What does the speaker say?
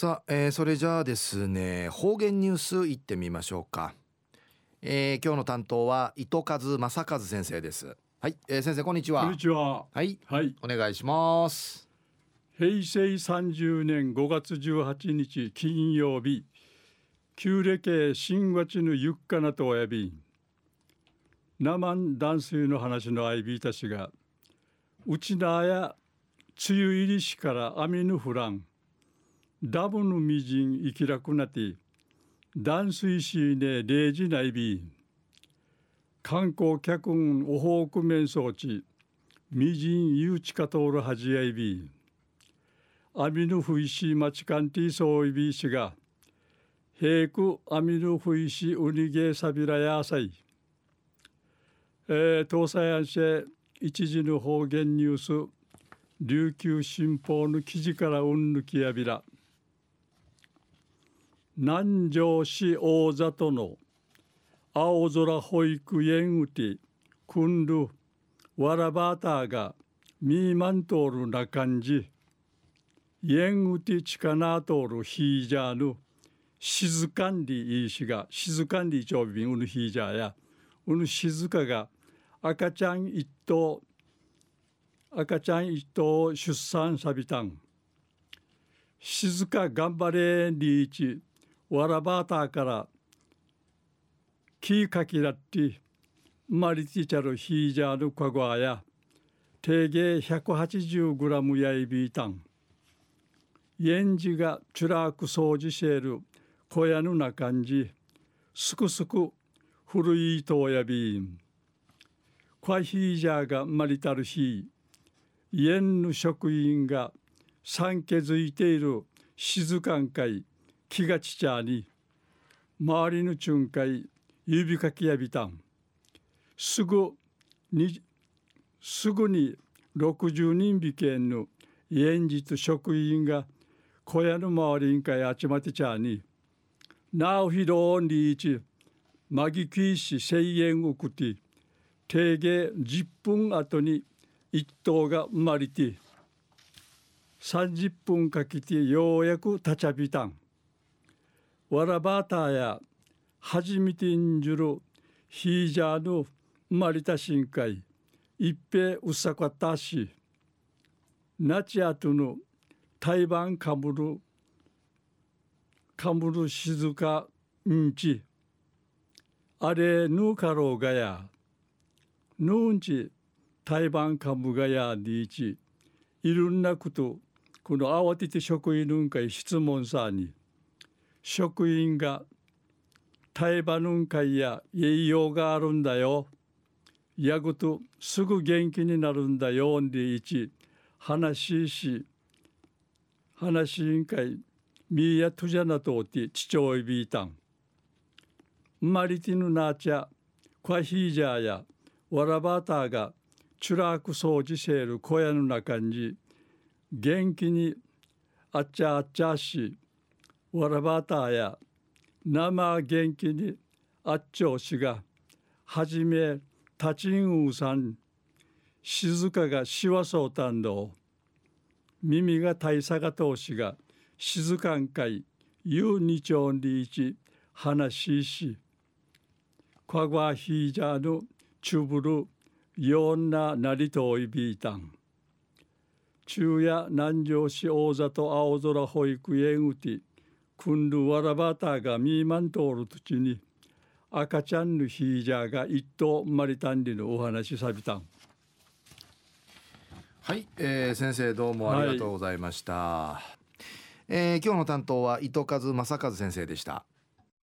さあ、えー、それじゃあですね方言ニュースいってみましょうか、えー、今日の担当は糸数正和先生です。はい、えー、先生こんにちは。こんにちは。はい、はい、お願いします。平成30年5月18日金曜日旧暦新月のゆっかなとおやび生断水の話の相びいたしがうちなや梅雨入りしから雨の降らんダブのみじん生きらくなって断水しね0時ないび観光客んおほうく面装置みじんゆうちかとおるはじやいびアミヌフイシマチカンティソイビーシが平クアミヌフイシウニゲサビラヤサイえー、東西安市一時の方言ニュース琉球新報の記事からうんぬきやびら。南城市大里の青空保育園うてくんるわらばたがみーまんとるな感じ園うてちかなとるひいじゃぬ静かんりいいしが静かんりちょびんうぬひいじゃやうぬ静かが赤ちゃん一頭赤ちゃん一頭出産さびたん。静か頑張れリーチ。わらばたからキーかきらってマリティチャルヒージャールカゴアや定芸 180g やいびいたんエン。ジがチュラーク掃除シェール小屋の中んじすくすく古いとやびんクワヒージャーがマリタルヒー。家の職員が産気づいている静かん会。気がちちゃに周りの巡回指かきやびたん。すぐにすぐに60人引けんの現実職員が小屋の周りにかい集まってちゃに。なおひどんりいちまぎきいし声援をくて定芸10分後に一頭が生まれて30分かけてようやく立ちゃびたん。わらばたや初めてんじゅるヒージャーの生まれた深海。一平うさかたしなちあとの台湾かぶるかぶる静かんち。あれぬかろうがや。ぬんち台湾カムガヤディーチいろんなことこの慌てて職員の会質問さに。職員が台湾の会や栄養があるんだよ。やぐとすぐ元気になるんだよ。んでいち話しし話し委員会みやとじゃなとおて父親びいたん。マリティヌナーチャクワヒージャーやわらばたがチュラーク掃除せる小屋の中に元気にあっちゃあっちゃしわらばたや生元気にあっちょうしがはじめたちんうさん静かがしわそうたんど耳が大佐が通しが静かんかいゆうにちょんりいち話しし。かがひいじゃぬちゅぶるよんななりといびいたん。昼夜南城市大里青空保育園うてくんるわらばたがみーまんとおる土地に赤ちゃんのヒージャーが一頭生まれたんりのお話さびたん。はい、えー、先生どうもありがとうございました、はい、えー、今日の担当は糸数正和先生でした